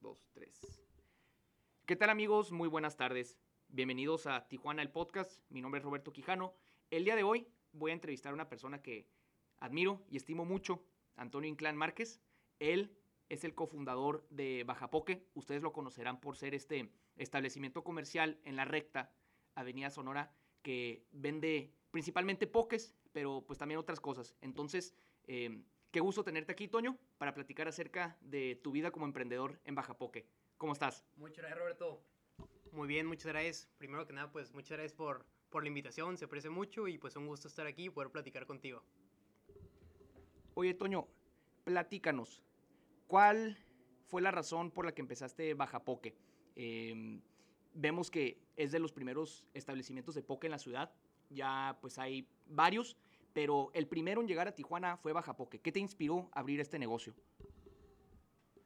dos, tres. ¿Qué tal amigos? Muy buenas tardes. Bienvenidos a Tijuana el Podcast. Mi nombre es Roberto Quijano. El día de hoy voy a entrevistar a una persona que admiro y estimo mucho, Antonio Inclán Márquez. Él es el cofundador de Bajapoque. Ustedes lo conocerán por ser este establecimiento comercial en la recta Avenida Sonora que vende principalmente pokés, pero pues también otras cosas. Entonces, eh, qué gusto tenerte aquí, Toño, para platicar acerca de tu vida como emprendedor en Bajapoque. ¿Cómo estás? Muchas gracias, Roberto. Muy bien, muchas gracias. Primero que nada, pues muchas gracias por, por la invitación, se aprecia mucho y pues un gusto estar aquí y poder platicar contigo. Oye, Toño, platícanos. ¿Cuál fue la razón por la que empezaste Bajapoque? Eh, vemos que es de los primeros establecimientos de poke en la ciudad. Ya pues hay varios, pero el primero en llegar a Tijuana fue Bajapoque. ¿Qué te inspiró a abrir este negocio?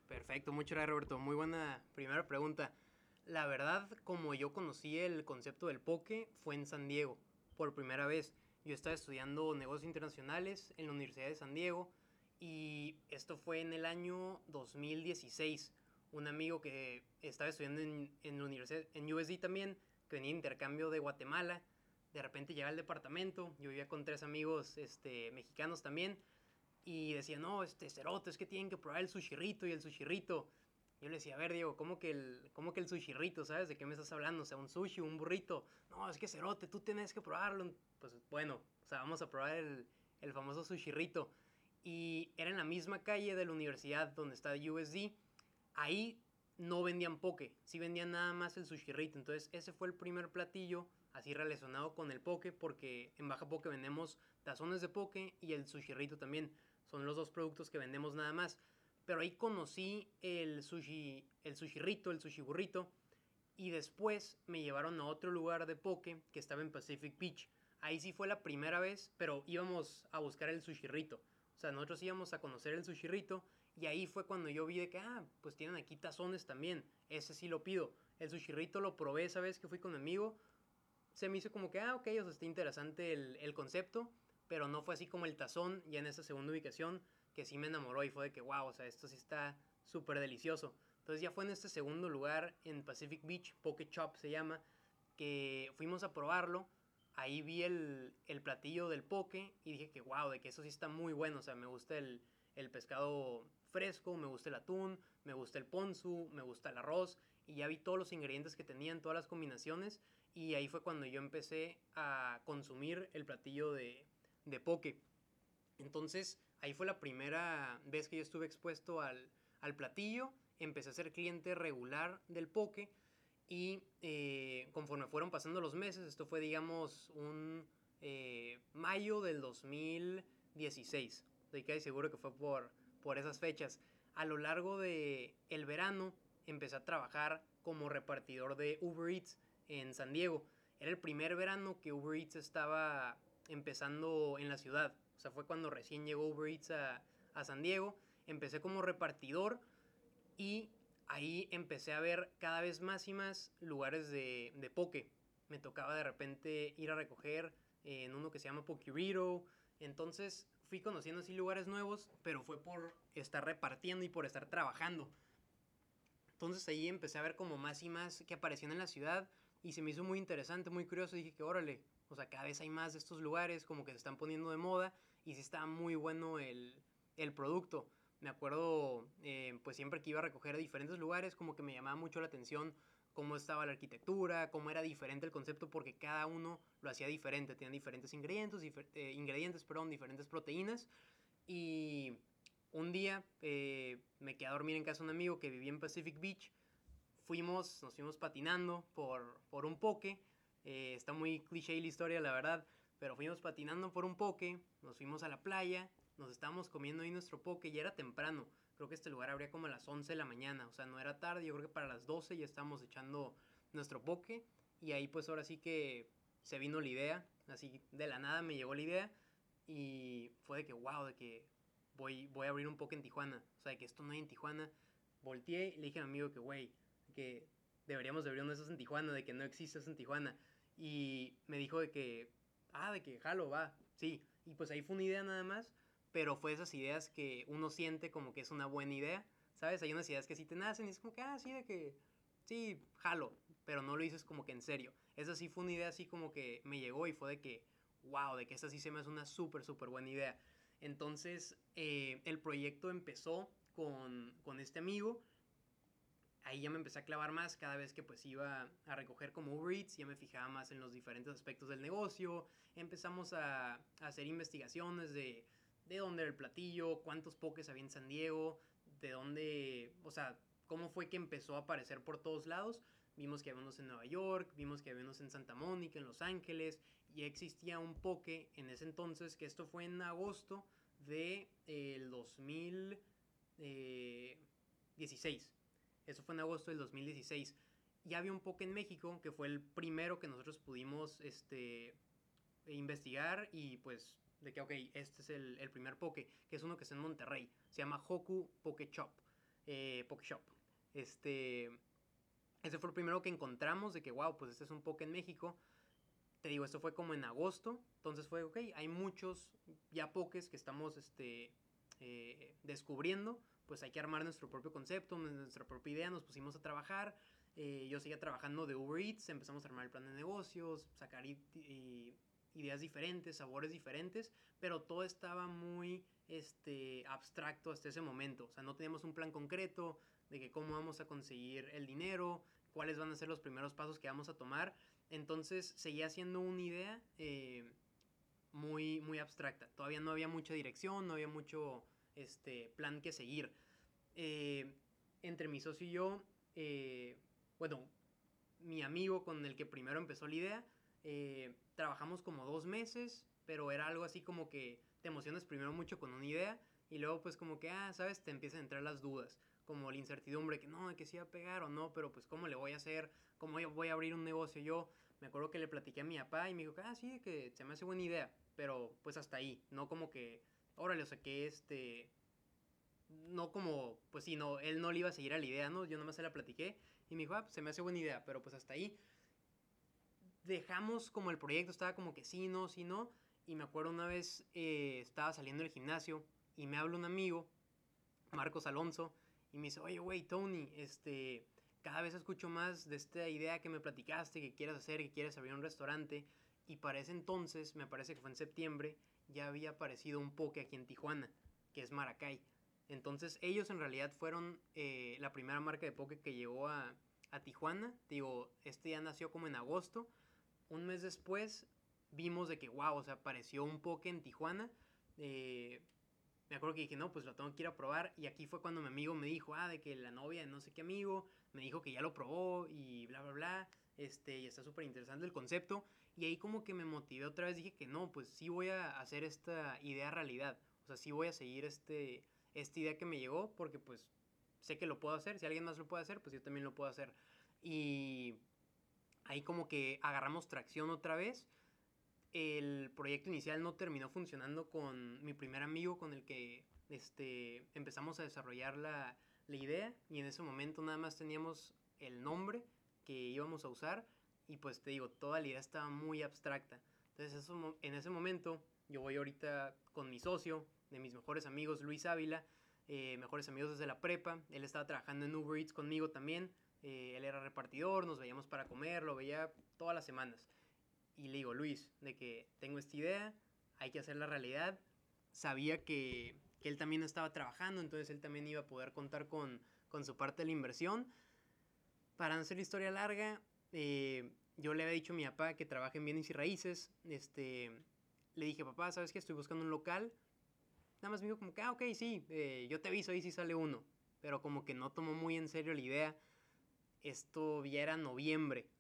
Perfecto, muchas gracias Roberto. Muy buena primera pregunta. La verdad, como yo conocí el concepto del poke, fue en San Diego, por primera vez. Yo estaba estudiando negocios internacionales en la Universidad de San Diego y esto fue en el año 2016. Un amigo que estaba estudiando en, en la universidad, en USD también, que venía de intercambio de Guatemala, de repente llega al departamento, yo vivía con tres amigos este, mexicanos también, y decía, no, este, cerote, es que tienen que probar el sushirito y el sushirito. Yo le decía, a ver, Diego, ¿cómo que el, cómo que el sushirito, sabes? ¿De qué me estás hablando? O sea, un sushi, un burrito. No, es que cerote, tú tienes que probarlo. Pues bueno, o sea, vamos a probar el, el famoso sushirito. Y era en la misma calle de la universidad donde está USD. Ahí no vendían poke, sí vendían nada más el sushirito. Entonces, ese fue el primer platillo así relacionado con el poke, porque en Baja Poke vendemos tazones de poke y el sushirito también. Son los dos productos que vendemos nada más. Pero ahí conocí el sushi, el sushirito, el sushi burrito. Y después me llevaron a otro lugar de poke que estaba en Pacific Beach. Ahí sí fue la primera vez, pero íbamos a buscar el sushirito. O sea, nosotros íbamos a conocer el sushirito y ahí fue cuando yo vi de que, ah, pues tienen aquí tazones también. Ese sí lo pido. El sushirito lo probé esa vez que fui con mi. Se me hizo como que, ah, ok, o sea, está interesante el, el concepto pero no fue así como el tazón, ya en esa segunda ubicación, que sí me enamoró y fue de que, wow, o sea, esto sí está súper delicioso. Entonces ya fue en este segundo lugar, en Pacific Beach, Poke Chop se llama, que fuimos a probarlo. Ahí vi el, el platillo del poke y dije que, wow, de que eso sí está muy bueno. O sea, me gusta el, el pescado fresco, me gusta el atún, me gusta el ponzu, me gusta el arroz. Y ya vi todos los ingredientes que tenían, todas las combinaciones. Y ahí fue cuando yo empecé a consumir el platillo de, de poke. Entonces, ahí fue la primera vez que yo estuve expuesto al, platillo. Empecé a ser cliente regular del poke. Y eh, conforme fueron pasando los meses, esto fue, digamos, un eh, mayo del 2016. Estoy casi seguro que fue por, por esas fechas. A lo largo del el verano, empecé a trabajar como repartidor de Uber Eats en San Diego. Era el primer verano que Uber Eats estaba empezando en la ciudad. O sea, fue cuando recién llegó Uber Eats a, San Diego. Empecé como repartidor y ahí empecé a ver cada vez más y más lugares de, de poke. Me tocaba de repente ir a recoger en uno que se llama Pokirito. Entonces fui conociendo así lugares nuevos, pero fue por estar repartiendo y por estar trabajando. Entonces ahí empecé a ver como más y más que aparecían en la ciudad y se me hizo muy interesante, muy curioso. Dije que órale, o sea, cada vez hay más de estos lugares como que se están poniendo de moda y sí está muy bueno el, producto. Me acuerdo, eh, pues siempre que iba a recoger a diferentes lugares, como que me llamaba mucho la atención cómo estaba la arquitectura, cómo era diferente el concepto, porque cada uno lo hacía diferente, tenían diferentes ingredientes, eh, ingredientes, perdón, diferentes proteínas. Y un día eh, me quedé a dormir en casa de un amigo que vivía en Pacific Beach. Fuimos, nos fuimos patinando por, por un poke eh, está muy cliché la historia, la verdad. Pero fuimos patinando por un poke, nos fuimos a la playa, nos estábamos comiendo ahí nuestro poke y era temprano. Creo que este lugar abría como a las 11 de la mañana, o sea, no era tarde, yo creo que para las 12 ya estábamos echando nuestro poke. Y ahí pues ahora sí que se vino la idea, así de la nada me llegó la idea y fue de que, wow, de que voy, voy a abrir un poke en Tijuana, o sea, de que esto no hay en Tijuana. Volteé y le dije a mi amigo que, güey, que deberíamos abrir uno de esos en Tijuana, de que no existe eso en Tijuana. Y me dijo de que, ah, de que jalo, va, sí. Y pues ahí fue una idea nada más, pero fue esas ideas que uno siente como que es una buena idea, ¿sabes? Hay unas ideas que sí te nacen y es como que, ah, sí, de que, sí, jalo, pero no lo dices como que en serio. Esa sí fue una idea así como que me llegó y fue de que, wow, de que esa sí se me hace una súper, súper buena idea. Entonces, eh, el proyecto empezó con, con este amigo ahí ya me empecé a clavar más cada vez que pues iba a recoger como Uber Eats, ya me fijaba más en los diferentes aspectos del negocio, empezamos a, hacer investigaciones de, de dónde era el platillo, cuántos pokés había en San Diego, de dónde, o sea, cómo fue que empezó a aparecer por todos lados. Vimos que había unos en Nueva York, vimos que había unos en Santa Mónica, en Los Ángeles, y existía un poke en ese entonces, que esto fue en agosto de, 2016. Eso fue en agosto del 2016. Ya había un poke en México, que fue el primero que nosotros pudimos este, investigar y pues de que, ok, este es el, el, primer poke, que es uno que está en Monterrey. Se llama Hoku Poke Shop. Eh, poke Shop. Este, ese fue el primero que encontramos de que, wow, pues este es un poke en México. Te digo, esto fue como en agosto. Entonces fue, ok, hay muchos ya pokés que estamos este, eh, descubriendo pues hay que armar nuestro propio concepto, nuestra propia idea, nos pusimos a trabajar. Eh, yo seguía trabajando de Uber Eats, empezamos a armar el plan de negocios, sacar ideas diferentes, sabores diferentes, pero todo estaba muy este, abstracto hasta ese momento. O sea, no teníamos un plan concreto de que cómo vamos a conseguir el dinero, cuáles van a ser los primeros pasos que vamos a tomar. Entonces seguía siendo una idea eh, muy, muy abstracta. Todavía no había mucha dirección, no había mucho este, plan que seguir. Eh, entre mi socio y yo, eh, bueno, mi amigo con el que primero empezó la idea, eh, trabajamos como dos meses, pero era algo así como que te emocionas primero mucho con una idea y luego pues como que, ah, sabes, te empiezan a entrar las dudas, como la incertidumbre, que no, que si va a pegar o no, pero pues cómo le voy a hacer, cómo voy a abrir un negocio yo. Me acuerdo que le platiqué a mi papá y me dijo, ah, sí, que se me hace buena idea, pero pues hasta ahí, no como que órale, o sea, que este, no como, pues sí, no, él no le iba a seguir a la idea, ¿no? Yo nomás se la platiqué y me dijo, ah, pues se me hace buena idea, pero pues hasta ahí dejamos como el proyecto, estaba como que sí, no, sí, no, y me acuerdo una vez eh, estaba saliendo del gimnasio y me habla un amigo, Marcos Alonso, y me dice, oye, güey, Tony, este, cada vez escucho más de esta idea que me platicaste, que quieres hacer, que quieres abrir un restaurante, y para ese entonces, me parece que fue en septiembre, ya había aparecido un poke aquí en Tijuana, que es Maracay. Entonces ellos en realidad fueron eh, la primera marca de poke que llegó a, a Tijuana. Digo, este ya nació como en agosto. Un mes después vimos de que, wow, o sea, apareció un poke en Tijuana. Eh, me acuerdo que dije, no, pues lo tengo que ir a probar. Y aquí fue cuando mi amigo me dijo, ah, de que la novia de no sé qué amigo me dijo que ya lo probó y bla, bla, bla. Este, y está súper interesante el concepto. Y ahí como que me motivé otra vez, dije que no, pues sí voy a hacer esta idea realidad. O sea, sí voy a seguir este, esta idea que me llegó porque pues sé que lo puedo hacer. Si alguien más lo puede hacer, pues yo también lo puedo hacer. Y ahí como que agarramos tracción otra vez. El proyecto inicial no terminó funcionando con mi primer amigo con el que este, empezamos a desarrollar la, la idea y en ese momento nada más teníamos el nombre que íbamos a usar y pues te digo, toda la idea estaba muy abstracta. Entonces eso, en ese momento yo voy ahorita con mi socio, de mis mejores amigos, Luis Ávila, eh, mejores amigos desde la prepa. Él estaba trabajando en Uber Eats conmigo también. Eh, él era repartidor, nos veíamos para comer, lo veía todas las semanas. Y le digo, Luis, de que tengo esta idea, hay que hacerla realidad. Sabía que, que él también estaba trabajando, entonces él también iba a poder contar con, con su parte de la inversión. Para no hacer la historia larga, eh, yo le había dicho a mi papá que trabaja en bienes y raíces. Este, le dije, papá, ¿sabes qué? Estoy buscando un local. Nada más me dijo como que, ah, ok, sí, eh, yo te aviso ahí si sale uno. Pero como que no tomó muy en serio la idea. Esto ya era noviembre.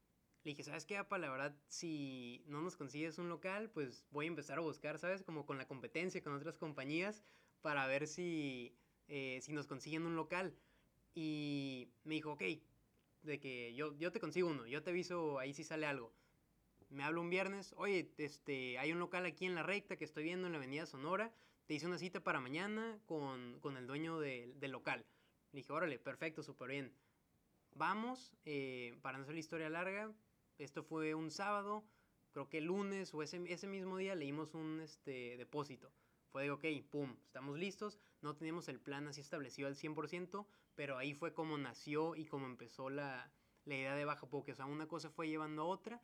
Le dije, ¿sabes qué, papá? La verdad, si no nos consigues un local, pues voy a empezar a buscar, ¿sabes? Como con la competencia, con otras compañías, para ver si, eh, si nos consiguen un local. Y me dijo, ok, de que yo, yo te consigo uno, yo te aviso ahí si sale algo. Me hablo un viernes, oye, este, hay un local aquí en la recta que estoy viendo en la avenida Sonora, te hice una cita para mañana con, con el dueño del local. Le dije, órale, perfecto, súper bien. Vamos, eh, para no hacer la historia larga, esto fue un sábado, creo que el lunes o ese, ese mismo día leímos un este, depósito. Fue de, ok, pum, estamos listos, no teníamos el plan así establecido al 100%, pero ahí fue como nació y como empezó la, la idea de Baja Poke. O sea, una cosa fue llevando a otra.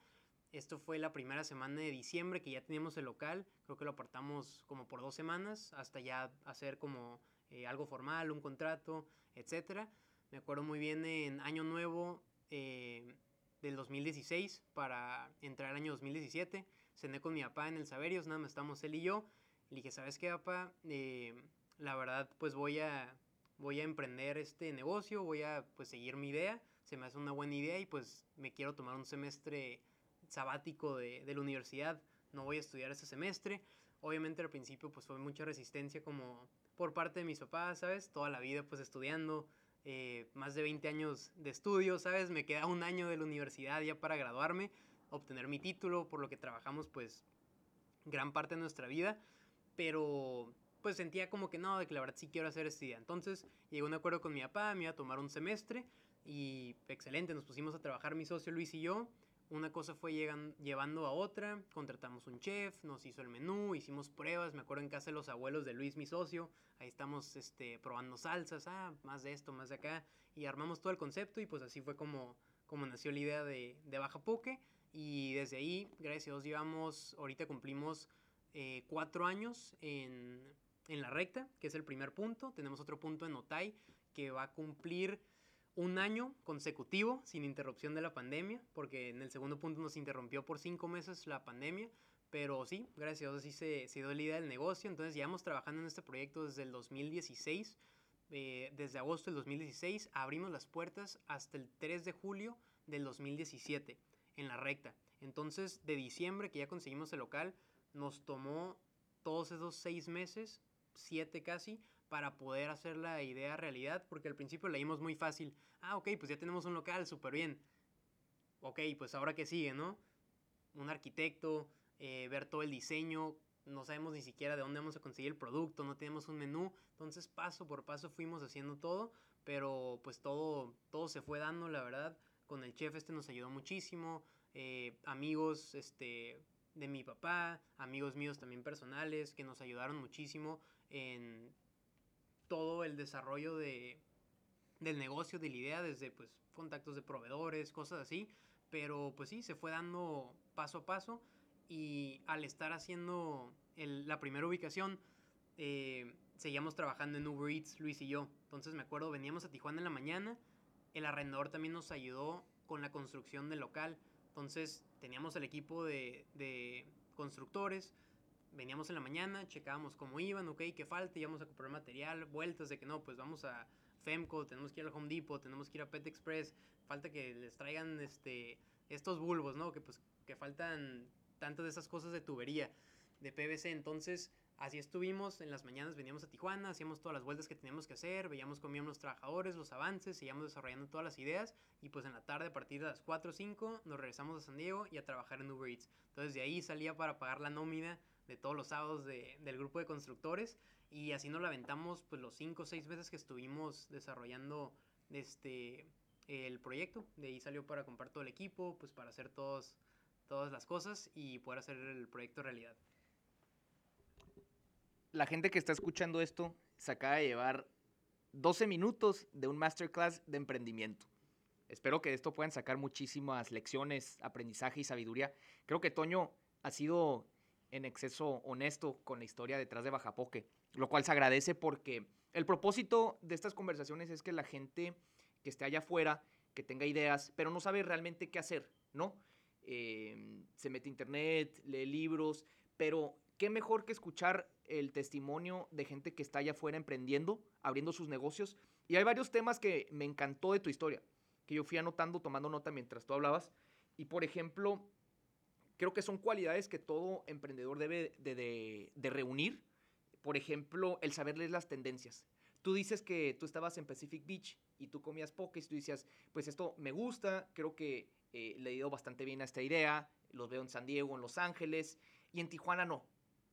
Esto fue la primera semana de diciembre que ya teníamos el local. Creo que lo apartamos como por dos semanas hasta ya hacer como eh, algo formal, un contrato, etc. Me acuerdo muy bien en Año Nuevo eh, del 2016 para entrar al año 2017. Cené con mi papá en el Saberios, nada más estamos él y yo. Le dije, ¿sabes qué, papá? Eh, la verdad, pues voy a, voy a emprender este negocio, voy a pues seguir mi idea se me hace una buena idea y pues me quiero tomar un semestre sabático de, de la universidad, no voy a estudiar ese semestre. Obviamente al principio pues fue mucha resistencia como por parte de mis papás, ¿sabes? Toda la vida pues estudiando, eh, más de 20 años de estudio, ¿sabes? Me queda un año de la universidad ya para graduarme, obtener mi título, por lo que trabajamos pues gran parte de nuestra vida, pero pues sentía como que no, de que la verdad sí quiero hacer estudiar. Entonces llegué a un acuerdo con mi papá, me iba a tomar un semestre y excelente, nos pusimos a trabajar mi socio Luis y yo. Una cosa fue llegan, llevando a otra, contratamos un chef, nos hizo el menú, hicimos pruebas, me acuerdo en casa de los abuelos de Luis, mi socio, ahí estamos este, probando salsas, ah, más de esto, más de acá, y armamos todo el concepto y pues así fue como, como nació la idea de, de Baja Poke y desde ahí, gracias a Dios, llevamos, ahorita cumplimos eh, cuatro años en, en la recta, que es el primer punto, tenemos otro punto en Otay que va a cumplir un año consecutivo sin interrupción de la pandemia, porque en el segundo punto nos interrumpió por cinco meses la pandemia, pero sí, gracias a Dios sí se, se dio la idea del negocio, entonces llevamos trabajando en este proyecto desde el 2016, eh, desde agosto del 2016, abrimos las puertas hasta el 3 de julio del 2017 en la recta. Entonces, de diciembre que ya conseguimos el local, nos tomó todos esos seis meses, siete casi, para poder hacer la idea realidad, porque al principio leímos muy fácil, ah, ok, pues ya tenemos un local, súper bien. Ok, pues ahora qué sigue, ¿no? Un arquitecto, eh, ver todo el diseño, no sabemos ni siquiera de dónde vamos a conseguir el producto, no tenemos un menú, entonces paso por paso fuimos haciendo todo, pero pues todo, todo se fue dando, la verdad, con el chef este nos ayudó muchísimo, eh, amigos este, de mi papá, amigos míos también personales, que nos ayudaron muchísimo en todo el desarrollo de, del negocio, de la idea, desde pues contactos de proveedores, cosas así. Pero pues sí, se fue dando paso a paso y al estar haciendo la primera ubicación, eh, seguíamos trabajando en Uber Eats, Luis y yo. Entonces me acuerdo, veníamos a Tijuana en la mañana, el arrendador también nos ayudó con la construcción del local. Entonces teníamos el equipo de, de constructores, veníamos en la mañana, checábamos cómo iban, ok, qué falta, íbamos a comprar material, vueltas de que no, pues vamos a Femco, tenemos que ir al Home Depot, tenemos que ir a Pet Express, falta que les traigan este, estos bulbos, ¿no? Que pues que faltan tantas de esas cosas de tubería, de PVC, entonces así estuvimos, en las mañanas veníamos a Tijuana, hacíamos todas las vueltas que teníamos que hacer, veíamos cómo los trabajadores, los avances, seguíamos desarrollando todas las ideas y pues en la tarde a partir de las 4 o 5 nos regresamos a San Diego y a trabajar en Uber Eats. Entonces de ahí salía para pagar la nómina de todos los sábados del grupo de constructores y así nos la aventamos pues los cinco o seis veces que estuvimos desarrollando este el proyecto. De ahí salió para comprar todo el equipo, pues para hacer todos, todas las cosas y poder hacer el proyecto realidad. La gente que está escuchando esto se acaba de llevar 12 minutos de un masterclass de emprendimiento. Espero que de esto puedan sacar muchísimas lecciones, aprendizaje y sabiduría. Creo que Toño ha sido en exceso honesto con la historia detrás de Bajapoque, lo cual se agradece porque el propósito de estas conversaciones es que la gente que esté allá afuera, que tenga ideas, pero no sabe realmente qué hacer, ¿no? Em, se mete a internet, lee libros, pero qué mejor que escuchar el testimonio de gente que está allá afuera emprendiendo, abriendo sus negocios. Y hay varios temas que me encantó de tu historia, que yo fui anotando, tomando nota mientras tú hablabas. Y por ejemplo, creo que son cualidades que todo emprendedor debe de, reunir. Por ejemplo, el saber leer las tendencias. Tú dices que tú estabas en Pacific Beach y tú comías pokés, tú decías, pues esto me gusta, creo que eh, le he ido bastante bien a esta idea, los veo en San Diego, en Los Ángeles, y en Tijuana no.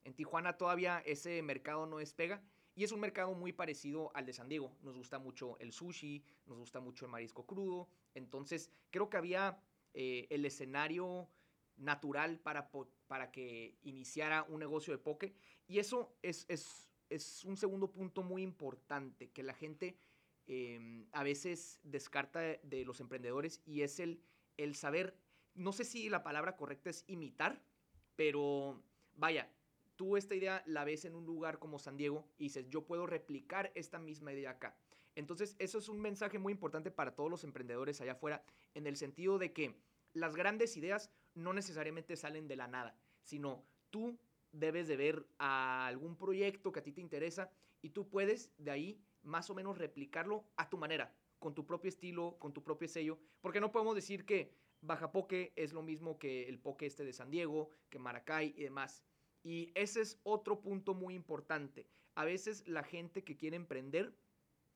En Tijuana todavía ese mercado no despega y es un mercado muy parecido al de San Diego. Nos gusta mucho el sushi, nos gusta mucho el marisco crudo, entonces creo que había eh, el escenario natural para, para que iniciara un negocio de poke. Y eso es, es, es, un segundo punto muy importante, que la gente em, a veces descarta de los emprendedores y es el, el saber, no sé si la palabra correcta es imitar, pero vaya, tú esta idea la ves en un lugar como San Diego y dices, yo puedo replicar esta misma idea acá. Entonces, eso es un mensaje muy importante para todos los emprendedores allá afuera, en el sentido de que las grandes ideas no necesariamente salen de la nada, sino tú debes de ver a algún proyecto que a ti te interesa y tú puedes de ahí más o menos replicarlo a tu manera, con tu propio estilo, con tu propio sello, porque no podemos decir que Baja Poke es lo mismo que el Poke este de San Diego, que Maracay y demás. Y ese es otro punto muy importante. A veces la gente que quiere emprender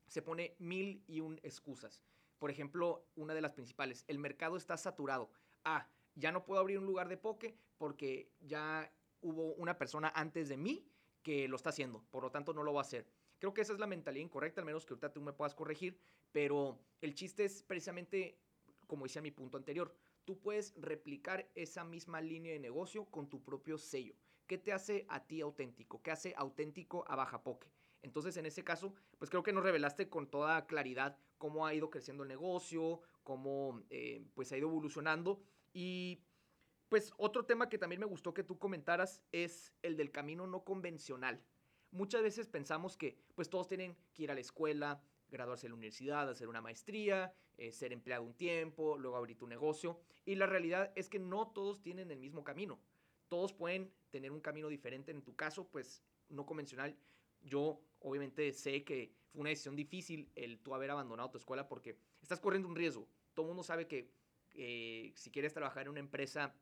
se pone mil y un excusas. Por ejemplo, una de las principales, el mercado está saturado. Ah, ya no puedo abrir un lugar de poke porque ya hubo una persona antes de mí que lo está haciendo, por lo tanto no lo va a hacer. Creo que esa es la mentalidad incorrecta, al menos que ahorita tú me puedas corregir, pero el chiste es precisamente, como decía mi punto anterior, tú puedes replicar esa misma línea de negocio con tu propio sello. ¿Qué te hace a ti auténtico? ¿Qué hace auténtico a Baja Poke? Entonces, en ese caso, pues creo que nos revelaste con toda claridad cómo ha ido creciendo el negocio, cómo eh, pues ha ido evolucionando. Y pues otro tema que también me gustó que tú comentaras es el del camino no convencional. Muchas veces pensamos que pues todos tienen que ir a la escuela, graduarse de la universidad, hacer una maestría, eh, ser empleado un tiempo, luego abrir tu negocio. Y la realidad es que no todos tienen el mismo camino todos pueden tener un camino diferente. En tu caso, pues no convencional. Yo obviamente sé que fue una decisión difícil el tú haber abandonado tu escuela porque estás corriendo un riesgo. Todo mundo sabe que eh, si quieres trabajar en una empresa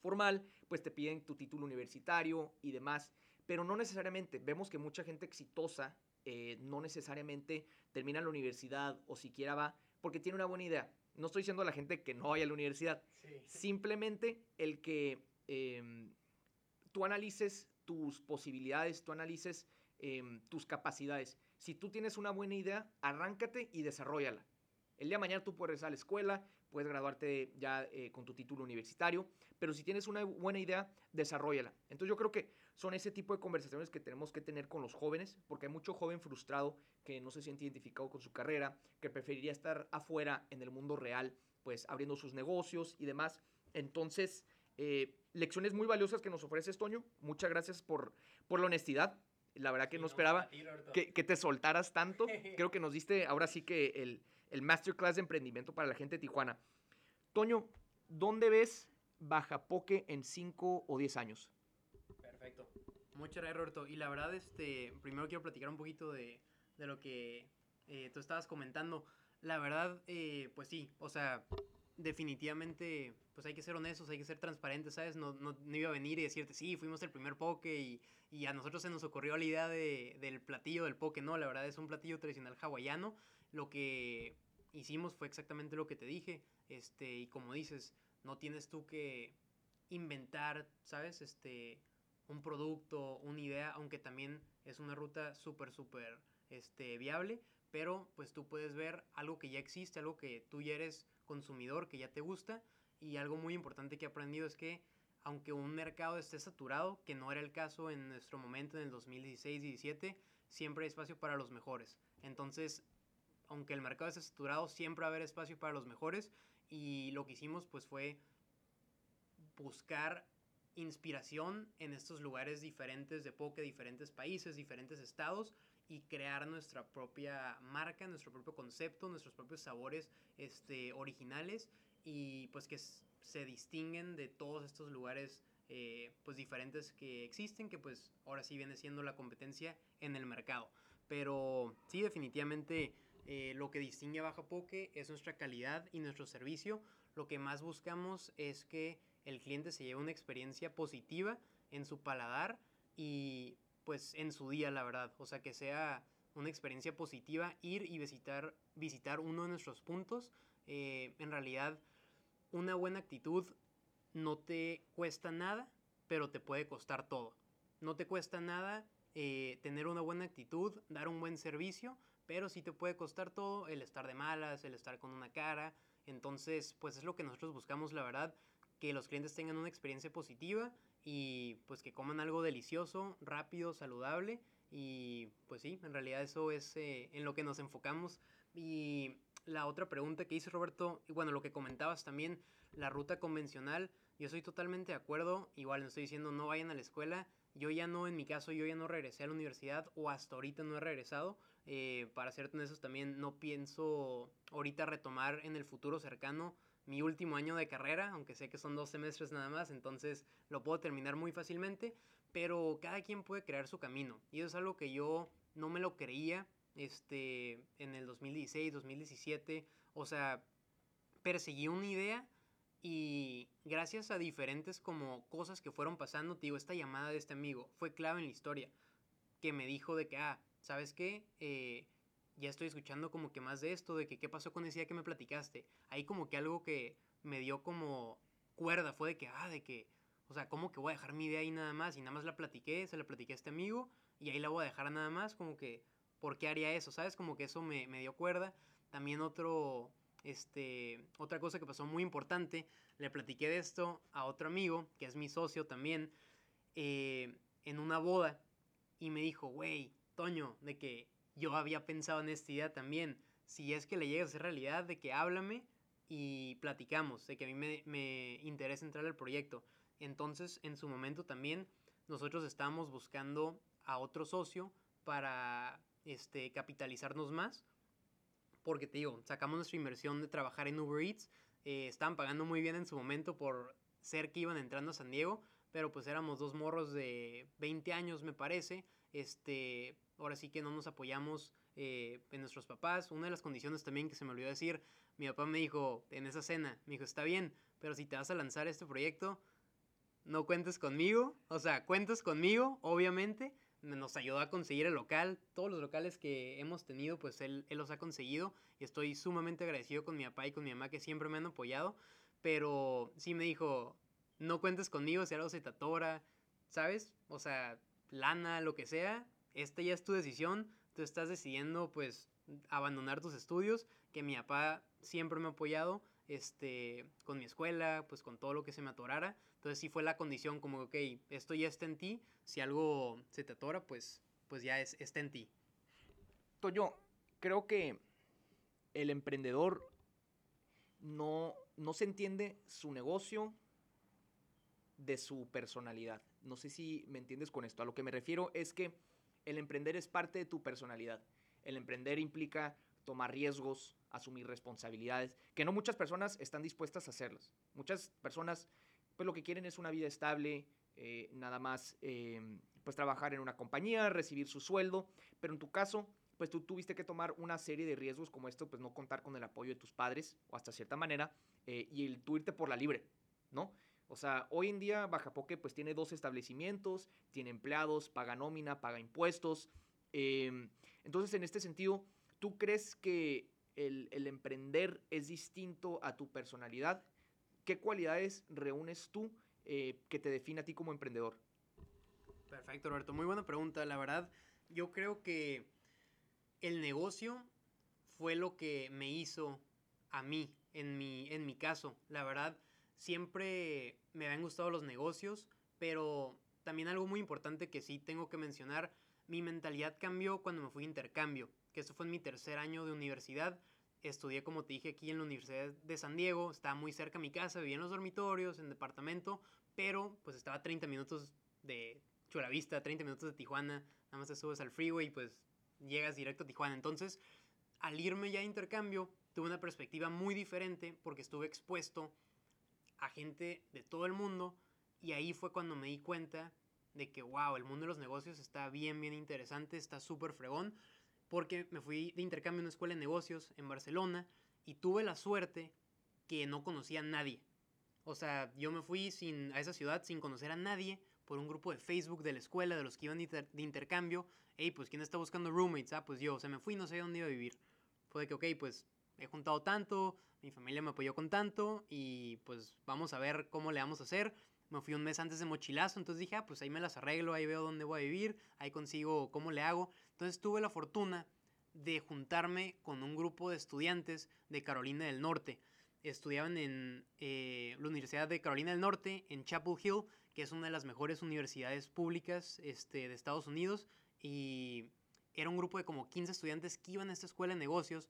formal, pues te piden tu título universitario y demás. Pero no necesariamente. Vemos que mucha gente exitosa eh, no necesariamente termina la universidad o siquiera va porque tiene una buena idea. No estoy diciendo a la gente que no vaya a la universidad. Simplemente el que Em, tú analices tus posibilidades, tú analices em, tus capacidades. Si tú tienes una buena idea, arráncate y desarrollala. El día de mañana tú puedes ir a la escuela, puedes graduarte ya eh, con tu título universitario, pero si tienes una buena idea, desarrollala. Entonces yo creo que son ese tipo de conversaciones que tenemos que tener con los jóvenes, porque hay mucho joven frustrado que no se siente identificado con su carrera, que preferiría estar afuera en el mundo real, pues abriendo sus negocios y demás. Entonces, eh, lecciones muy valiosas que nos ofrece Toño. Muchas gracias por, por la honestidad. La verdad que no, esperaba que, que, te soltaras tanto. Creo que nos diste ahora sí que el, el masterclass de emprendimiento para la gente de Tijuana. Toño, ¿dónde ves Baja Poke en 5 o 10 años? Perfecto. Muchas gracias, Roberto. Y la verdad, este, primero quiero platicar un poquito de, de lo que eh, tú estabas comentando. La verdad, eh, pues sí, o sea, definitivamente, pues hay que ser honestos, hay que ser transparentes, ¿sabes? No, no, iba a venir y decirte, sí, fuimos el primer poke y, y a nosotros se nos ocurrió la idea de, del platillo del poke. No, la verdad es un platillo tradicional hawaiano. Lo que hicimos fue exactamente lo que te dije. Este, y como dices, no tienes tú que inventar, ¿sabes? Este, un producto, una idea, aunque también es una ruta súper, súper este, viable. Pero pues tú puedes ver algo que ya existe, algo que tú ya eres consumidor que ya te gusta. Y algo muy importante que he aprendido es que aunque un mercado esté saturado, que no era el caso en nuestro momento en el 2016-17, siempre hay espacio para los mejores. Entonces, aunque el mercado esté saturado, siempre va a haber espacio para los mejores. Y lo que hicimos pues fue buscar inspiración en estos lugares diferentes de poke, diferentes países, diferentes estados y crear nuestra propia marca, nuestro propio concepto, nuestros propios sabores este, originales y pues que se distinguen de todos estos lugares eh, pues diferentes que existen, que pues ahora sí viene siendo la competencia en el mercado. Pero sí, definitivamente eh, lo que distingue a Baja Poke es nuestra calidad y nuestro servicio. Lo que más buscamos es que el cliente se lleve una experiencia positiva en su paladar y pues en su día, la verdad. O sea, que sea una experiencia positiva ir y visitar, visitar uno de nuestros puntos. Eh, en realidad, una buena actitud no te cuesta nada, pero te puede costar todo. No te cuesta nada eh, tener una buena actitud, dar un buen servicio, pero sí te puede costar todo el estar de malas, el estar con una cara. Entonces, pues es lo que nosotros buscamos, la verdad, que los clientes tengan una experiencia positiva y pues que coman algo delicioso, rápido, saludable y pues sí, en realidad eso es eh, en lo que nos enfocamos Y la otra pregunta que hice Roberto, y bueno, lo que comentabas también, la ruta convencional, yo estoy totalmente de acuerdo, igual no estoy diciendo no vayan a la escuela, yo ya no, en mi caso, yo ya no regresé a la universidad o hasta ahorita no he regresado. Eh, para ser honestos también no pienso ahorita retomar en el futuro cercano mi último año de carrera, aunque sé que son dos semestres nada más, entonces lo puedo terminar muy fácilmente, pero cada quien puede crear su camino. Y eso es algo que yo no me lo creía este, en el 2016, 2017. O sea, perseguí una idea y gracias a diferentes como cosas que fueron pasando, te digo, esta llamada de este amigo fue clave en la historia. Que me dijo de que, ah, ¿sabes qué? Eh, ya estoy escuchando como que más de esto, de que qué pasó con ese día que me platicaste. Ahí como que algo que me dio como cuerda fue de que, ah, de que, o sea, ¿cómo que voy a dejar mi idea ahí nada más? Y nada más la platiqué, se la platiqué a este amigo y ahí la voy a dejar nada más, como que, ¿por qué haría eso? ¿Sabes? Como que eso me, me dio cuerda. También otro, este, otra cosa que pasó muy importante, le platiqué de esto a otro amigo, que es mi socio también, eh, en una boda, y me dijo, güey, Toño, de que yo había pensado en esta idea también, si es que le llega a ser realidad, de que háblame y platicamos, de que a mí me, me interesa entrar al proyecto. Entonces, en su momento también, nosotros estábamos buscando a otro socio para este, capitalizarnos más porque te digo, sacamos nuestra inversión de trabajar en Uber Eats, eh, estaban pagando muy bien en su momento por ser que iban entrando a San Diego, pero pues éramos dos morros de 20 años me parece, este, ahora sí que no nos apoyamos eh, en nuestros papás. Una de las condiciones también que se me olvidó decir, mi papá me dijo en esa cena, me dijo, está bien, pero si te vas a lanzar este proyecto, no cuentes conmigo, o sea, cuentas conmigo, obviamente, nos ayudó a conseguir el local. Todos los locales que hemos tenido, pues él, él, los ha conseguido. Y estoy sumamente agradecido con mi papá y con mi mamá que siempre me han apoyado. Pero sí me dijo, no cuentes conmigo si algo se te ¿sabes? O sea, lana, lo que sea. Esta ya es tu decisión. Tú estás decidiendo, pues, abandonar tus estudios. Que mi papá siempre me ha apoyado este, con mi escuela, pues con todo lo que se me atorara. Entonces sí fue la condición como, ok, esto ya está en ti, si algo se te atora, pues, pues ya es, está en ti. Toño, creo que el emprendedor no, no se entiende su negocio de su personalidad. No sé si me entiendes con esto. A lo que me refiero es que el emprender es parte de tu personalidad. El emprender implica tomar riesgos, asumir responsabilidades, que no muchas personas están dispuestas a hacerlas. Muchas personas, pues lo que quieren es una vida estable, eh, nada más, em, pues trabajar en una compañía, recibir su sueldo, pero en tu caso, pues tú tuviste que tomar una serie de riesgos como esto, pues no contar con el apoyo de tus padres, o hasta cierta manera, eh, y el tú irte por la libre, ¿no? O sea, hoy en día Bajapoque pues tiene dos establecimientos, tiene empleados, paga nómina, paga impuestos. Em, entonces, en este sentido, ¿Tú crees que el, emprender es distinto a tu personalidad? ¿Qué cualidades reúnes tú eh, que te define a ti como emprendedor? Perfecto, Roberto. Muy buena pregunta. La verdad, yo creo que el negocio fue lo que me hizo a mí, en mi, en mi caso. La verdad, siempre me habían gustado los negocios, pero también algo muy importante que sí tengo que mencionar, mi mentalidad cambió cuando me fui a intercambio que eso fue en mi tercer año de universidad. Estudié, como te dije, aquí en la Universidad de San Diego, estaba muy cerca de mi casa, vivía en los dormitorios, en departamento, pero pues estaba a 30 minutos de Chulavista, 30 minutos de Tijuana, nada más te subes al freeway y pues llegas directo a Tijuana. Entonces, al irme ya a intercambio, tuve una perspectiva muy diferente porque estuve expuesto a gente de todo el mundo y ahí fue cuando me di cuenta de que, wow, el mundo de los negocios está bien, bien interesante, está súper fregón porque me fui de intercambio a una escuela de negocios en Barcelona y tuve la suerte que no conocía a nadie. O sea, yo me fui sin, a esa ciudad sin conocer a nadie por un grupo de Facebook de la escuela, de los que iban de, intercambio. Hey, pues ¿quién está buscando roommates? Ah, pues yo, o sea, me fui y no sabía dónde iba a vivir. Fue de que, ok, pues he juntado tanto, mi familia me apoyó con tanto y pues vamos a ver cómo le vamos a hacer. Me fui un mes antes de mochilazo, entonces dije, ah, pues ahí me las arreglo, ahí veo dónde voy a vivir, ahí consigo cómo le hago. Entonces tuve la fortuna de juntarme con un grupo de estudiantes de Carolina del Norte. Estudiaban en eh, la Universidad de Carolina del Norte, en Chapel Hill, que es una de las mejores universidades públicas este, de Estados Unidos. Y era un grupo de como 15 estudiantes que iban a esta escuela de negocios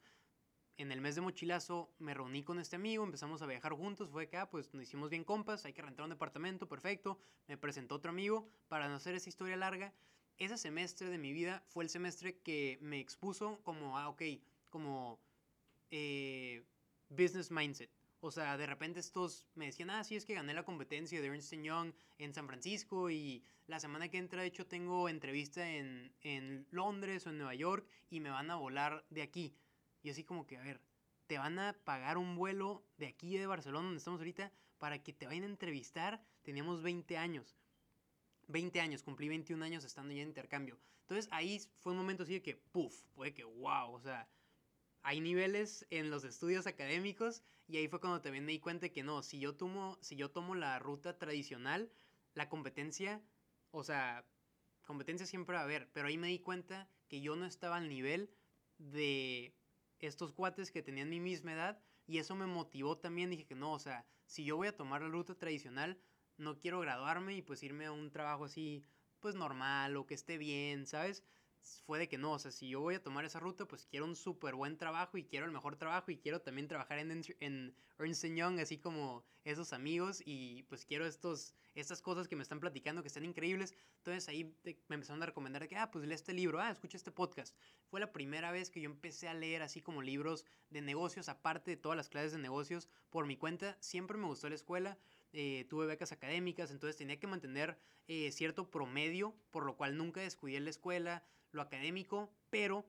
en el mes de mochilazo me reuní con este amigo, empezamos a viajar juntos, fue que, ah, pues nos hicimos bien compas, hay que rentar un departamento, perfecto. Me presentó otro amigo, para no hacer esa historia larga. Ese semestre de mi vida fue el semestre que me expuso como, ah, ok, como eh, business mindset. O sea, de repente estos me decían, ah, sí, es que gané la competencia de Ernst Young en San Francisco y la semana que entra, de hecho, tengo entrevista en, en Londres o en Nueva York y me van a volar de aquí. Y así como que, a ver, te van a pagar un vuelo de aquí de Barcelona, donde estamos ahorita, para que te vayan a entrevistar. Teníamos 20 años. 20 años, cumplí 21 años estando ya en intercambio. Entonces ahí fue un momento así de que, puff, fue que, wow, o sea, hay niveles en los estudios académicos y ahí fue cuando también me di cuenta que no, si yo tomo, si yo tomo la ruta tradicional, la competencia, o sea, competencia siempre va a haber, pero ahí me di cuenta que yo no estaba al nivel de estos cuates que tenían mi misma edad y eso me motivó también, dije que no, o sea, si yo voy a tomar la ruta tradicional, no quiero graduarme y pues irme a un trabajo así, pues normal o que esté bien, ¿sabes? Fue de que no, o sea, si yo voy a tomar esa ruta, pues quiero un súper buen trabajo y quiero el mejor trabajo y quiero también trabajar en, en Ernst Young, así como esos amigos y pues quiero estos, estas cosas que me están platicando que están increíbles. Entonces ahí me empezaron a recomendar que, ah, pues lee este libro, ah, escucha este podcast. Fue la primera vez que yo empecé a leer así como libros de negocios, aparte de todas las clases de negocios, por mi cuenta. Siempre me gustó la escuela, eh, tuve becas académicas, entonces tenía que mantener eh, cierto promedio, por lo cual nunca descuidé la escuela, lo académico, pero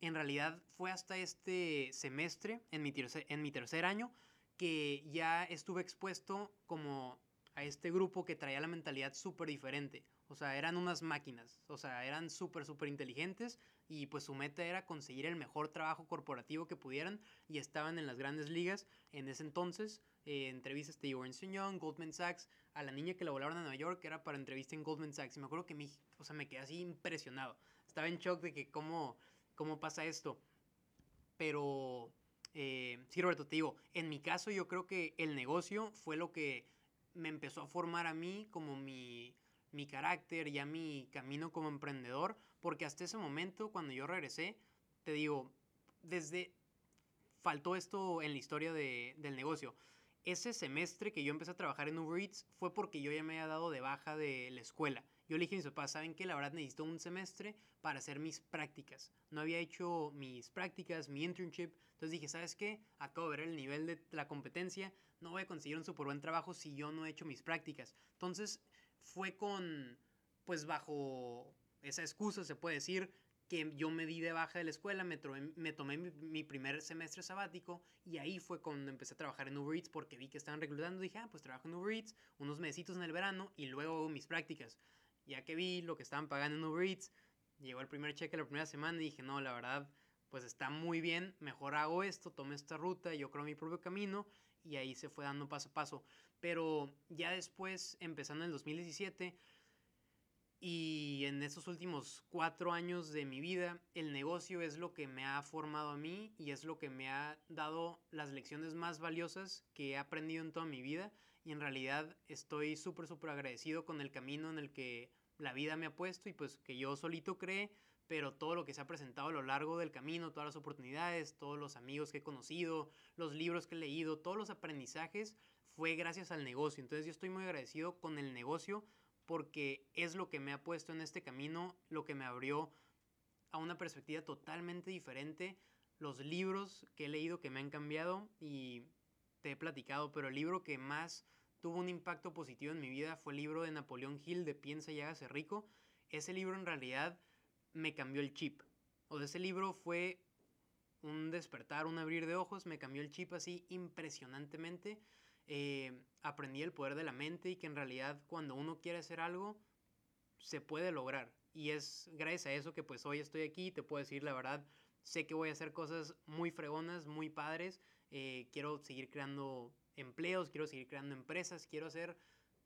en realidad fue hasta este semestre, en mi tercer, en mi tercer año, que ya estuve expuesto como a este grupo que traía la mentalidad súper diferente. O sea, eran unas máquinas, o sea, eran súper, súper inteligentes y pues su meta era conseguir el mejor trabajo corporativo que pudieran y estaban en las grandes ligas en ese entonces. Eh, entrevistas de Ernst Young, Goldman Sachs, a la niña que la volaron a Nueva York era para entrevista en Goldman Sachs y me acuerdo que me, o sea, me quedé así impresionado estaba en shock de que cómo, cómo pasa esto. Pero eh, sí, Roberto, te digo, en mi caso yo creo que el negocio fue lo que me empezó a formar a mí como mi, mi carácter, ya mi camino como emprendedor, porque hasta ese momento, cuando yo regresé, te digo, desde... Faltó esto en la historia de, del negocio. Ese semestre que yo empecé a trabajar en Uber Eats fue porque yo ya me había dado de baja de la escuela. Yo le dije a mis papás, ¿saben qué? La verdad necesito un semestre para hacer mis prácticas. No había hecho mis prácticas, mi internship. Entonces dije, ¿sabes qué? Acabo de ver el nivel de la competencia. No voy a conseguir un súper buen trabajo si yo no he hecho mis prácticas. Entonces fue con, pues bajo esa excusa, se puede decir, que yo me di de baja de la escuela, me, me tomé mi, primer semestre sabático y ahí fue cuando empecé a trabajar en Uber Eats porque vi que estaban reclutando. Dije, ah, pues trabajo en Uber Eats unos mesitos en el verano y luego hago mis prácticas ya que vi lo que estaban pagando en Uber Eats, llegó el primer cheque la primera semana y dije, no, la verdad, pues está muy bien, mejor hago esto, tomo esta ruta, yo creo mi propio camino y ahí se fue dando paso a paso. Pero ya después, empezando en el 2017 y en estos últimos cuatro años de mi vida, el negocio es lo que me ha formado a mí y es lo que me ha dado las lecciones más valiosas que he aprendido en toda mi vida y en realidad estoy súper, súper agradecido con el camino en el que la vida me ha puesto y pues que yo solito creé, pero todo lo que se ha presentado a lo largo del camino, todas las oportunidades, todos los amigos que he conocido, los libros que he leído, todos los aprendizajes, fue gracias al negocio. Entonces yo estoy muy agradecido con el negocio porque es lo que me ha puesto en este camino, lo que me abrió a una perspectiva totalmente diferente, los libros que he leído que me han cambiado y te he platicado, pero el libro que más tuvo un impacto positivo en mi vida fue el libro de Napoleón Hill de Piensa y hágase rico. Ese libro en realidad me cambió el chip. O de ese libro fue un despertar, un abrir de ojos, me cambió el chip así impresionantemente. Eh, aprendí el poder de la mente y que en realidad cuando uno quiere hacer algo, se puede lograr. Y es gracias a eso que pues hoy estoy aquí, te puedo decir la verdad, sé que voy a hacer cosas muy fregonas, muy padres eh, quiero seguir creando empleos, quiero seguir creando empresas, quiero ser,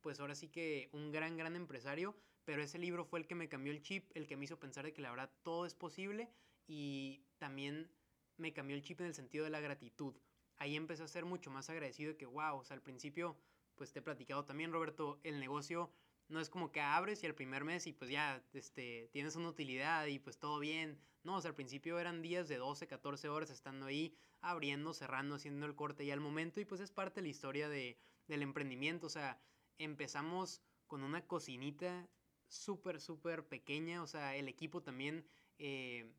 pues ahora sí que un gran, gran empresario, pero ese libro fue el que me cambió el chip, el que me hizo pensar de que la verdad todo es posible y también me cambió el chip en el sentido de la gratitud. Ahí empecé a ser mucho más agradecido de que, wow, o sea, al principio, pues te he platicado también, Roberto, el negocio no es como que abres y al primer mes y pues ya este, tienes una utilidad y pues todo bien. No, o sea, al principio eran días de 12, 14 horas estando ahí, abriendo, cerrando, haciendo el corte y al momento y pues es parte de la historia de, del emprendimiento. O sea, empezamos con una cocinita súper, súper pequeña. O sea, el equipo también, eh,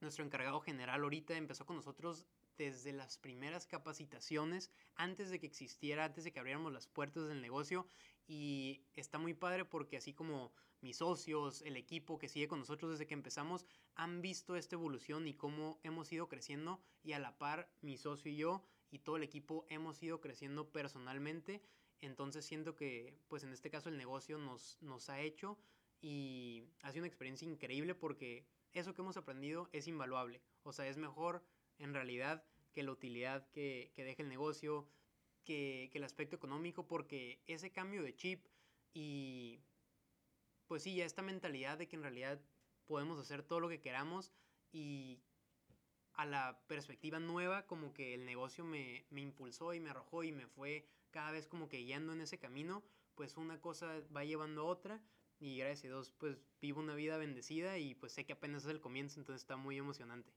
nuestro encargado general ahorita empezó con nosotros desde las primeras capacitaciones, antes de que existiera, antes de que abriéramos las puertas del negocio. Y está muy padre porque así como mis socios, el equipo que sigue con nosotros desde que empezamos, han visto esta evolución y cómo hemos ido creciendo y a la par mi socio y yo y todo el equipo hemos ido creciendo personalmente. Entonces siento que pues en este caso el negocio nos, nos ha hecho y ha sido una experiencia increíble porque eso que hemos aprendido es invaluable. O sea, es mejor en realidad que la utilidad que, que deja el negocio, que, el aspecto económico, porque ese cambio de chip y pues sí, ya esta mentalidad de que en realidad podemos hacer todo lo que queramos y a la perspectiva nueva como que el negocio me, me, impulsó y me arrojó y me fue cada vez como que guiando en ese camino, pues una cosa va llevando a otra y gracias a Dios pues vivo una vida bendecida y pues sé que apenas es el comienzo, entonces está muy emocionante.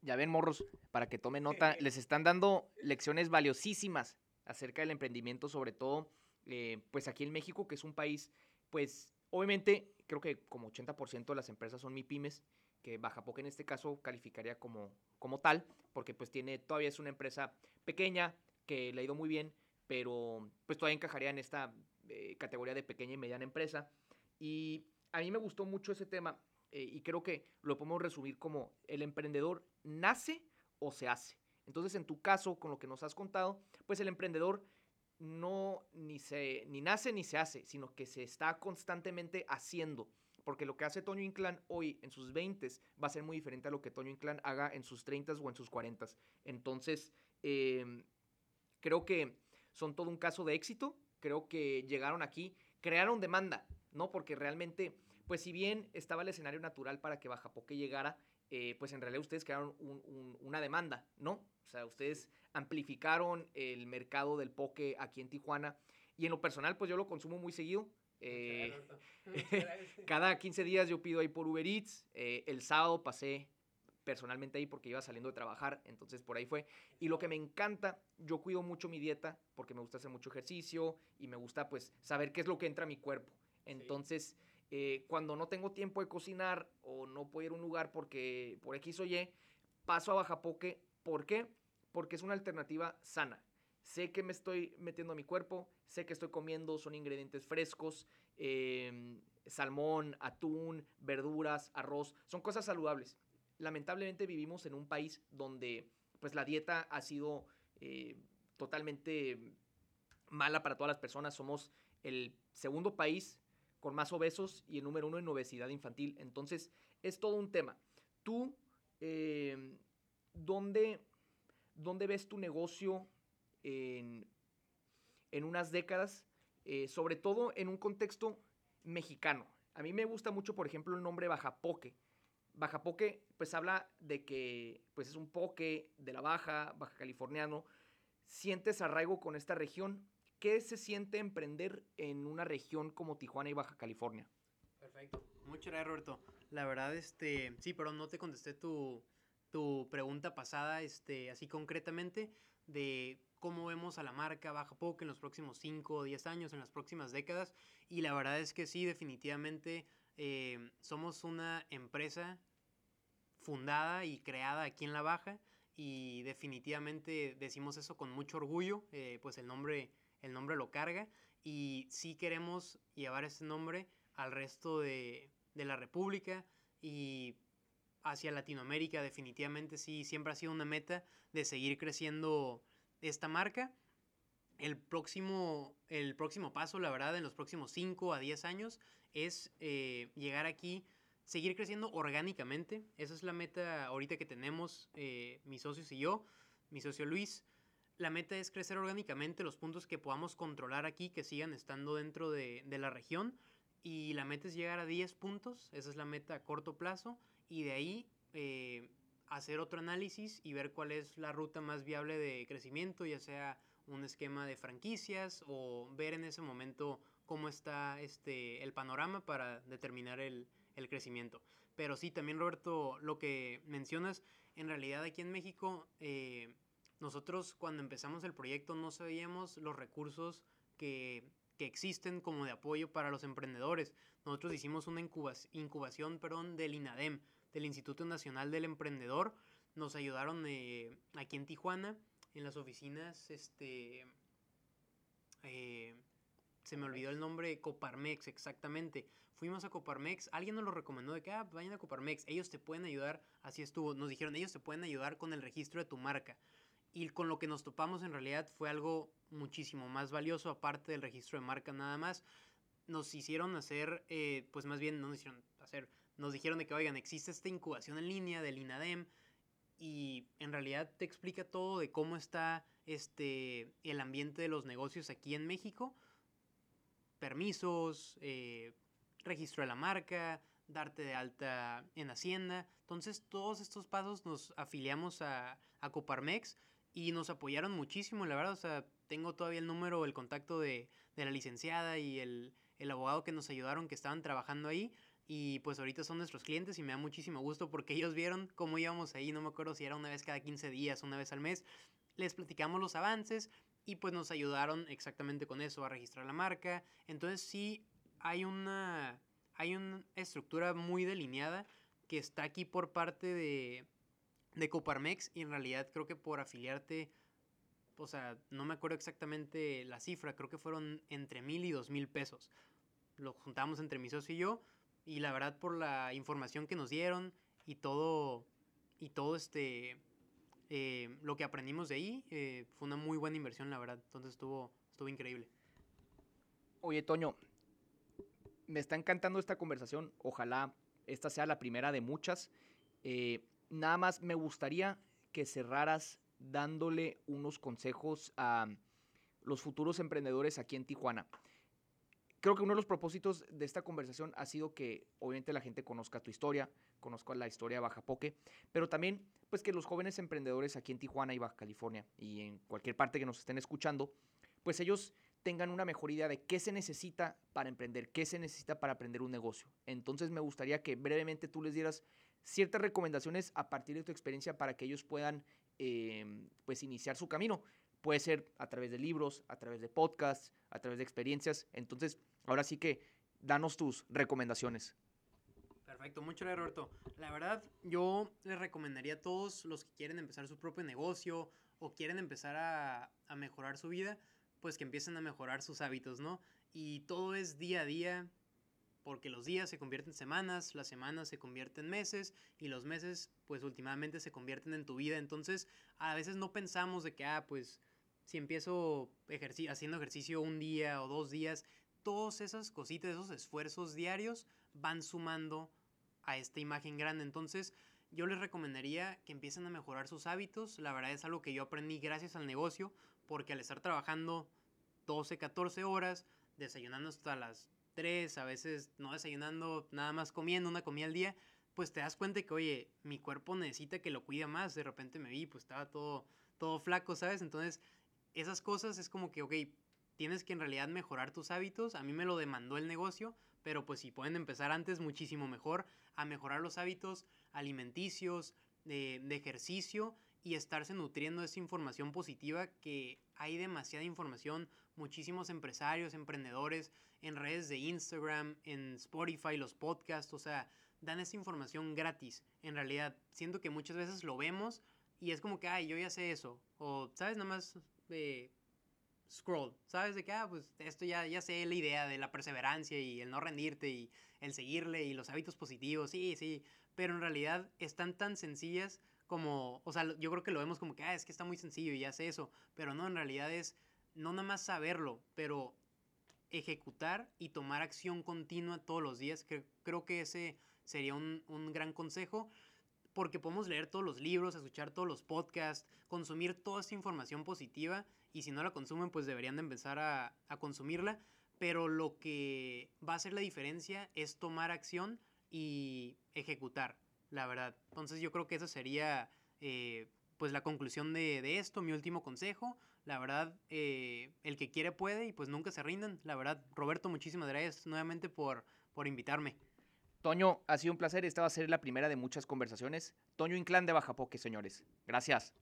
Ya ven, morros, para que tomen nota, les están dando lecciones valiosísimas acerca del emprendimiento, sobre todo eh, pues aquí en México, que es un país, pues obviamente creo que como 80% de las empresas son MIPIMES, que Baja Poca en este caso calificaría como, como tal, porque pues tiene, todavía es una empresa pequeña, que le ha ido muy bien, pero pues todavía encajaría en esta eh, categoría de pequeña y mediana empresa. Y a mí me gustó mucho ese tema eh, y creo que lo podemos resumir como el emprendedor nace o se hace. Entonces, en tu caso, con lo que nos has contado, pues el emprendedor no ni, se, ni nace ni se hace, sino que se está constantemente haciendo. Porque lo que hace Toño Inclán hoy en sus 20 va a ser muy diferente a lo que Toño Inclán haga en sus 30 o en sus 40. Entonces, em, creo que son todo un caso de éxito. Creo que llegaron aquí, crearon demanda, ¿no? Porque realmente, pues si bien estaba el escenario natural para que Baja Poque llegara, eh, pues en realidad ustedes crearon una demanda, ¿no? O sea, ustedes amplificaron el mercado del poke aquí en Tijuana. Y en lo personal, pues yo lo consumo muy seguido. Eh, cada 15 días yo pido ahí por Uber Eats. Eh, el sábado pasé personalmente ahí porque iba saliendo de trabajar, entonces por ahí fue. Y lo que me encanta, yo cuido mucho mi dieta porque me gusta hacer mucho ejercicio y me gusta pues saber qué es lo que entra a mi cuerpo. Entonces, eh, cuando no tengo tiempo de cocinar o no puedo ir a un lugar porque por X o Y, paso a Bajapoque. ¿Por qué? Porque es una alternativa sana. Sé que me estoy metiendo a mi cuerpo, sé que estoy comiendo, son ingredientes frescos, em, salmón, atún, verduras, arroz, son cosas saludables. Lamentablemente vivimos en un país donde pues la dieta ha sido eh, totalmente mala para todas las personas. Somos el segundo país con más obesos y el número uno en obesidad infantil. Entonces, es todo un tema. Tú, em, ¿dónde, ¿dónde, ves tu negocio en, unas décadas? Eh, sobre todo en un contexto mexicano. A mí me gusta mucho, por ejemplo, el nombre Bajapoque. Bajapoque, pues habla de que pues es un poke de la Baja, Baja Californiano. Sientes arraigo con esta región. ¿Qué se siente emprender en una región como Tijuana y Baja California? Perfecto. Muchas gracias, Roberto. La verdad, este, sí, pero no te contesté tu, tu pregunta pasada, este, así concretamente, de cómo vemos a la marca Baja Poke en los próximos 5 o 10 años, en las próximas décadas. Y la verdad es que sí, definitivamente eh, somos una empresa fundada y creada aquí en La Baja y definitivamente decimos eso con mucho orgullo, eh, pues el nombre el nombre lo carga y sí queremos llevar ese nombre al resto de, la República y hacia Latinoamérica definitivamente sí, siempre ha sido una meta de seguir creciendo esta marca. El próximo, el próximo paso, la verdad, en los próximos 5 a 10 años es eh, llegar aquí, seguir creciendo orgánicamente. Esa es la meta ahorita que tenemos eh, mis socios y yo, mi socio Luis. La meta es crecer orgánicamente los puntos que podamos controlar aquí, que sigan estando dentro de, la región. Y la meta es llegar a 10 puntos, esa es la meta a corto plazo. Y de ahí, eh, hacer otro análisis y ver cuál es la ruta más viable de crecimiento, ya sea un esquema de franquicias o ver en ese momento cómo está este, el panorama para determinar el, el crecimiento. Pero sí, también Roberto, lo que mencionas, en realidad aquí en México, eh, nosotros cuando empezamos el proyecto no sabíamos los recursos que, que, existen como de apoyo para los emprendedores. Nosotros hicimos una incubación, perdón, del INADEM, del Instituto Nacional del Emprendedor. Nos ayudaron eh, aquí en Tijuana, en las oficinas, este... Eh, se me olvidó el nombre, Coparmex, exactamente. Fuimos a Coparmex, alguien nos lo recomendó de que, ah, vayan a Coparmex, ellos te pueden ayudar, así estuvo, nos dijeron, ellos te pueden ayudar con el registro de tu marca. Y con lo que nos topamos en realidad fue algo muchísimo más valioso, aparte del registro de marca nada más. Nos hicieron hacer, eh, pues más bien no nos hicieron hacer, nos dijeron de que, oigan, existe esta incubación en línea del INADEM y en realidad te explica todo de cómo está este, el ambiente de los negocios aquí en México permisos, eh, registro de la marca, darte de alta en Hacienda. Entonces, todos estos pasos nos afiliamos a, a Coparmex y nos apoyaron muchísimo, la verdad. O sea, tengo todavía el número, el contacto de, de la licenciada y el, el, abogado que nos ayudaron, que estaban trabajando ahí. Y pues ahorita son nuestros clientes y me da muchísimo gusto porque ellos vieron cómo íbamos ahí. No me acuerdo si era una vez cada 15 días, una vez al mes. Les platicamos los avances y pues nos ayudaron exactamente con eso, a registrar la marca. Entonces sí hay una, hay una estructura muy delineada que está aquí por parte de, de Coparmex y en realidad creo que por afiliarte, o sea, no me acuerdo exactamente la cifra, creo que fueron entre mil y dos mil pesos. Lo juntamos entre mi socio y yo y la verdad por la información que nos dieron y todo, y todo este, eh, lo que aprendimos de ahí eh, fue una muy buena inversión, la verdad. Entonces estuvo, estuvo increíble. Oye, Toño, me está encantando esta conversación. Ojalá esta sea la primera de muchas. Eh, nada más me gustaría que cerraras dándole unos consejos a los futuros emprendedores aquí en Tijuana. Creo que uno de los propósitos de esta conversación ha sido que obviamente la gente conozca tu historia, conozca la historia de Baja Poke, pero también pues que los jóvenes emprendedores aquí en Tijuana y Baja California y en cualquier parte que nos estén escuchando, pues ellos tengan una mejor idea de qué se necesita para emprender, qué se necesita para aprender un negocio. Entonces me gustaría que brevemente tú les dieras ciertas recomendaciones a partir de tu experiencia para que ellos puedan em, pues iniciar su camino. Puede ser a través de libros, a través de podcasts, a través de experiencias. Entonces, ahora sí que danos tus recomendaciones. Perfecto, mucho gracias Roberto. La verdad, yo les recomendaría a todos los que quieren empezar su propio negocio o quieren empezar a, a mejorar su vida, pues que empiecen a mejorar sus hábitos, ¿no? Y todo es día a día, porque los días se convierten en semanas, las semanas se convierten en meses y los meses pues últimamente se convierten en tu vida. Entonces a veces no pensamos de que, ah, pues si empiezo haciendo ejercicio un día o dos días, todas esas cositas, esos esfuerzos diarios van sumando a esta imagen grande. Entonces yo les recomendaría que empiecen a mejorar sus hábitos. La verdad es algo que yo aprendí gracias al negocio, porque al estar trabajando 12, 14 horas, desayunando hasta las 3, a veces no desayunando, nada más comiendo una comida al día, pues te das cuenta que, oye, mi cuerpo necesita que lo cuide más. De repente me vi, pues estaba todo, todo flaco, ¿sabes? Entonces esas cosas es como que, ok, tienes que en realidad mejorar tus hábitos. A mí me lo demandó el negocio, pero pues si pueden empezar antes, muchísimo mejor a mejorar los hábitos alimenticios, de ejercicio y estarse nutriendo de esa información positiva que hay demasiada información, muchísimos empresarios, emprendedores en redes de Instagram, en Spotify, los podcasts, o sea, dan esa información gratis. En realidad, siento que muchas veces lo vemos y es como que, ay, yo ya sé eso. O, ¿sabes? Nada más de scroll, ¿sabes? De que, ah, pues esto ya, ya sé la idea de la perseverancia y el no rendirte y el seguirle y los hábitos positivos, sí, sí, pero en realidad están tan sencillas como, o sea, yo creo que lo vemos como que, ah, es que está muy sencillo y sé eso, pero no, en realidad es no nada más saberlo, pero ejecutar y tomar acción continua todos los días, creo que ese sería un, un gran consejo porque podemos leer todos los libros, escuchar todos los podcasts, consumir toda esta información positiva y si no la consumen pues deberían de empezar a, a consumirla, pero lo que va a hacer la diferencia es tomar acción y ejecutar. La verdad. Entonces yo creo que esa sería eh, pues la conclusión de, de, esto, mi último consejo. La verdad, eh, el que quiere puede y pues nunca se rindan. La verdad, Roberto, muchísimas gracias nuevamente por, por invitarme. Toño, ha sido un placer. Esta va a ser la primera de muchas conversaciones. Toño Inclán de Bajapoque, señores. Gracias.